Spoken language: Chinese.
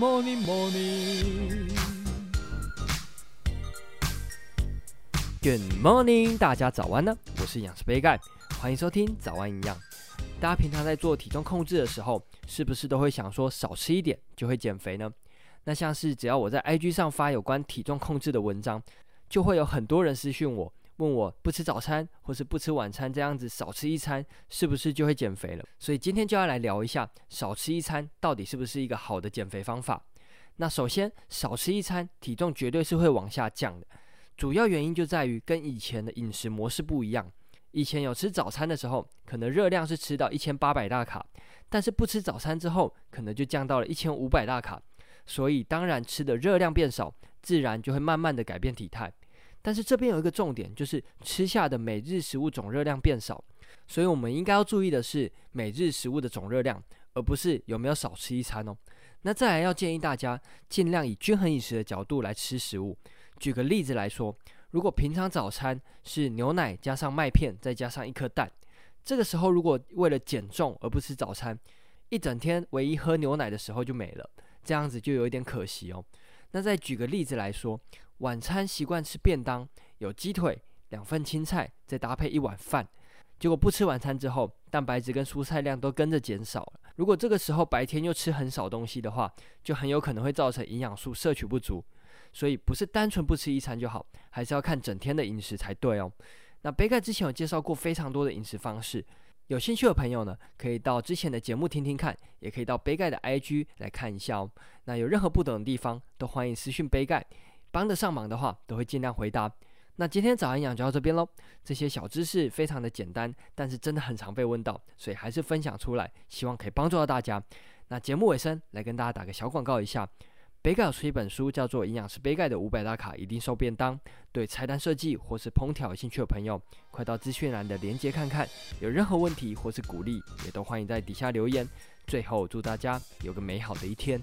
morning, morning. Good morning，大家早安呢！我是养师杯盖，欢迎收听早安营养。大家平常在做体重控制的时候，是不是都会想说少吃一点就会减肥呢？那像是只要我在 IG 上发有关体重控制的文章，就会有很多人私讯我。问我不吃早餐或是不吃晚餐这样子少吃一餐是不是就会减肥了？所以今天就要来聊一下少吃一餐到底是不是一个好的减肥方法。那首先少吃一餐，体重绝对是会往下降的。主要原因就在于跟以前的饮食模式不一样。以前有吃早餐的时候，可能热量是吃到一千八百大卡，但是不吃早餐之后，可能就降到了一千五百大卡。所以当然吃的热量变少，自然就会慢慢的改变体态。但是这边有一个重点，就是吃下的每日食物总热量变少，所以我们应该要注意的是每日食物的总热量，而不是有没有少吃一餐哦。那再来要建议大家尽量以均衡饮食的角度来吃食物。举个例子来说，如果平常早餐是牛奶加上麦片再加上一颗蛋，这个时候如果为了减重而不吃早餐，一整天唯一喝牛奶的时候就没了，这样子就有一点可惜哦。那再举个例子来说。晚餐习惯吃便当，有鸡腿、两份青菜，再搭配一碗饭。结果不吃晚餐之后，蛋白质跟蔬菜量都跟着减少了。如果这个时候白天又吃很少东西的话，就很有可能会造成营养素摄取不足。所以不是单纯不吃一餐就好，还是要看整天的饮食才对哦。那杯盖之前有介绍过非常多的饮食方式，有兴趣的朋友呢，可以到之前的节目听听看，也可以到杯盖的 IG 来看一下哦。那有任何不懂的地方，都欢迎私讯杯盖。帮得上忙的话，都会尽量回答。那今天早安养就到这边喽。这些小知识非常的简单，但是真的很常被问到，所以还是分享出来，希望可以帮助到大家。那节目尾声来跟大家打个小广告一下，杯盖出一本书，叫做《营养师杯盖的五百大卡一定瘦便当》。对菜单设计或是烹调有兴趣的朋友，快到资讯栏的链接看看。有任何问题或是鼓励，也都欢迎在底下留言。最后祝大家有个美好的一天。